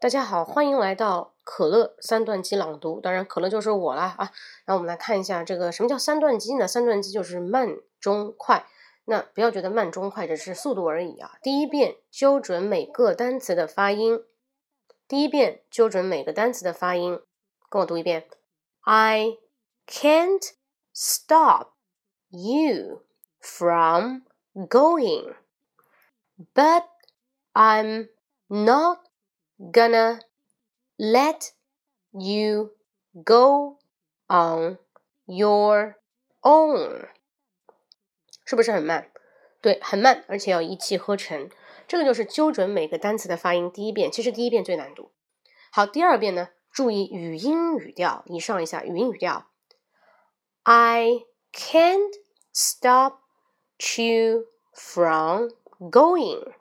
大家好，欢迎来到可乐三段机朗读。当然，可乐就是我啦啊。那我们来看一下这个什么叫三段机呢？三段机就是慢、中、快。那不要觉得慢、中、快只是速度而已啊。第一遍纠准每个单词的发音。第一遍纠准每个单词的发音，跟我读一遍。I can't stop you from going, but I'm not. Gonna let you go on your own，是不是很慢？对，很慢，而且要一气呵成。这个就是纠准每个单词的发音。第一遍，其实第一遍最难读。好，第二遍呢？注意语音语调，你上一下语音语调。I can't stop you from going。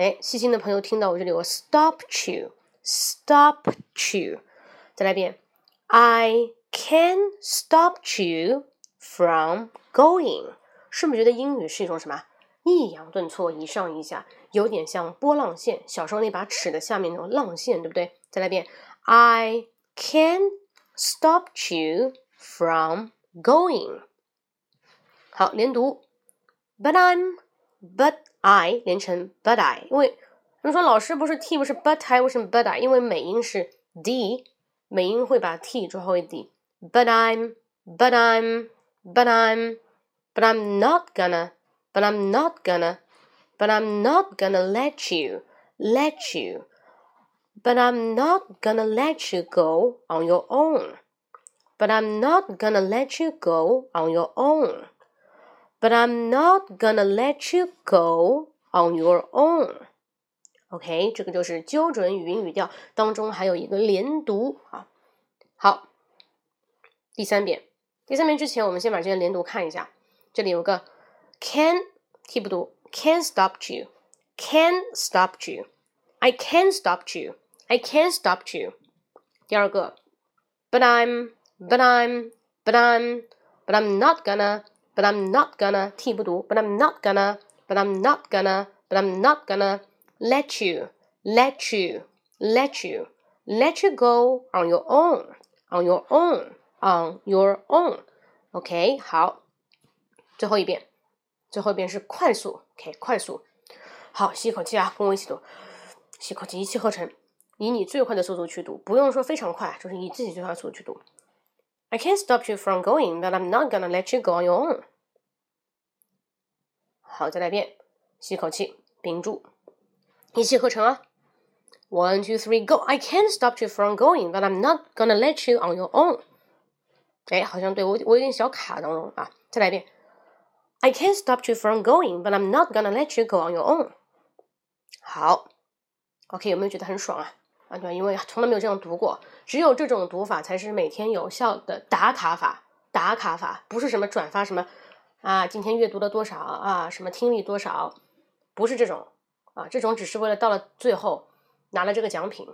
哎，细心的朋友听到我这里，我 stop you，stop you，再来一遍，I can stop you from going，是不是觉得英语是一种什么抑扬顿挫，一上一下，有点像波浪线，小时候那把尺的下面那种浪线，对不对？再来一遍，I can stop you from going，好，连读，But I'm，but I 连成 but I，因为你说老师不是 t 不是 but I 为什么 but I？因为美音是 d，美音会把 t 转化为 d。But I'm but I'm but I'm but I'm not gonna but I'm not gonna but I'm not gonna let you let you but I'm not gonna let you go on your own. But I'm not gonna let you go on your own. But I'm not gonna let you go on your own. OK，这个就是纠准语音语调当中还有一个连读啊。好，第三遍，第三遍之前我们先把这些连读看一下。这里有个 can 替不读，can stop you，can stop you，I can stop you，I can stop you。第二个，but I'm，but I'm，but I'm，but I'm not gonna。 But I'm not gonna T 不读，but I'm not gonna, but I'm not gonna, but I'm not gonna let you, let you, let you, let you go on your own, on your own, on your own. OK，好，最后一遍，最后一遍是快速，OK，快速。好，吸一口气啊，跟我一起读，吸口气，一气呵成，以你最快的速度去读，不用说非常快，就是以自己最快的速度去读。I can't stop you from going, but I'm not gonna let you go on your own. 好，再来一遍，吸口气，屏住，一气呵成啊！One, two, three, go! I can't stop you from going, but I'm not gonna let you on your own. 哎，好像对我我有点小卡当中啊！再来一遍，I can't stop you from going, but I'm not gonna let you go on your own. 好，OK，有没有觉得很爽啊？ 啊，对，因为从来没有这样读过，只有这种读法才是每天有效的打卡法。打卡法不是什么转发什么啊，今天阅读了多少啊，什么听力多少，不是这种啊，这种只是为了到了最后拿了这个奖品，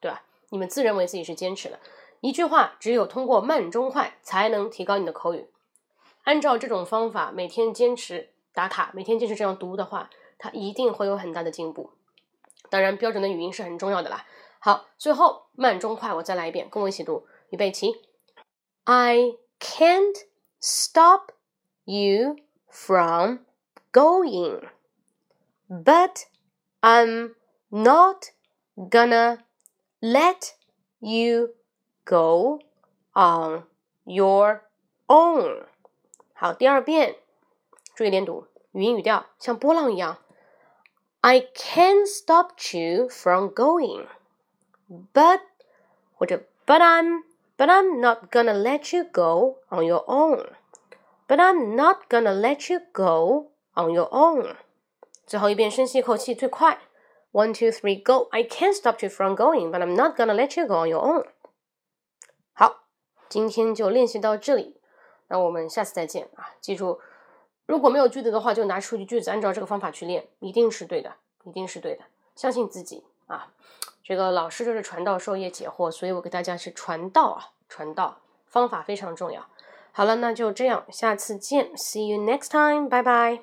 对吧？你们自认为自己是坚持的，一句话只有通过慢中快才能提高你的口语。按照这种方法每天坚持打卡，每天坚持这样读的话，它一定会有很大的进步。当然，标准的语音是很重要的啦。好，最后慢中快，我再来一遍，跟我一起读，预备起。I can't stop you from going, but I'm not gonna let you go on your own。好，第二遍，注意连读，语音语调像波浪一样。I can't stop you from going, but 或者 but I'm but I'm not gonna let you go on your own. But I'm not gonna let you go on your own. 最后一遍，深吸一口气，最快。One, two, three, go! I can't stop you from going, but I'm not gonna let you go on your own. 好，今天就练习到这里，那我们下次再见啊！记住。如果没有句子的话，就拿出句子，按照这个方法去练，一定是对的， 一定是对的。相信自己啊！这个老师就是传道授业解惑，所以我给大家是传道啊，传道方法非常重要。好了，那就这样，下次见，See you next time，拜拜。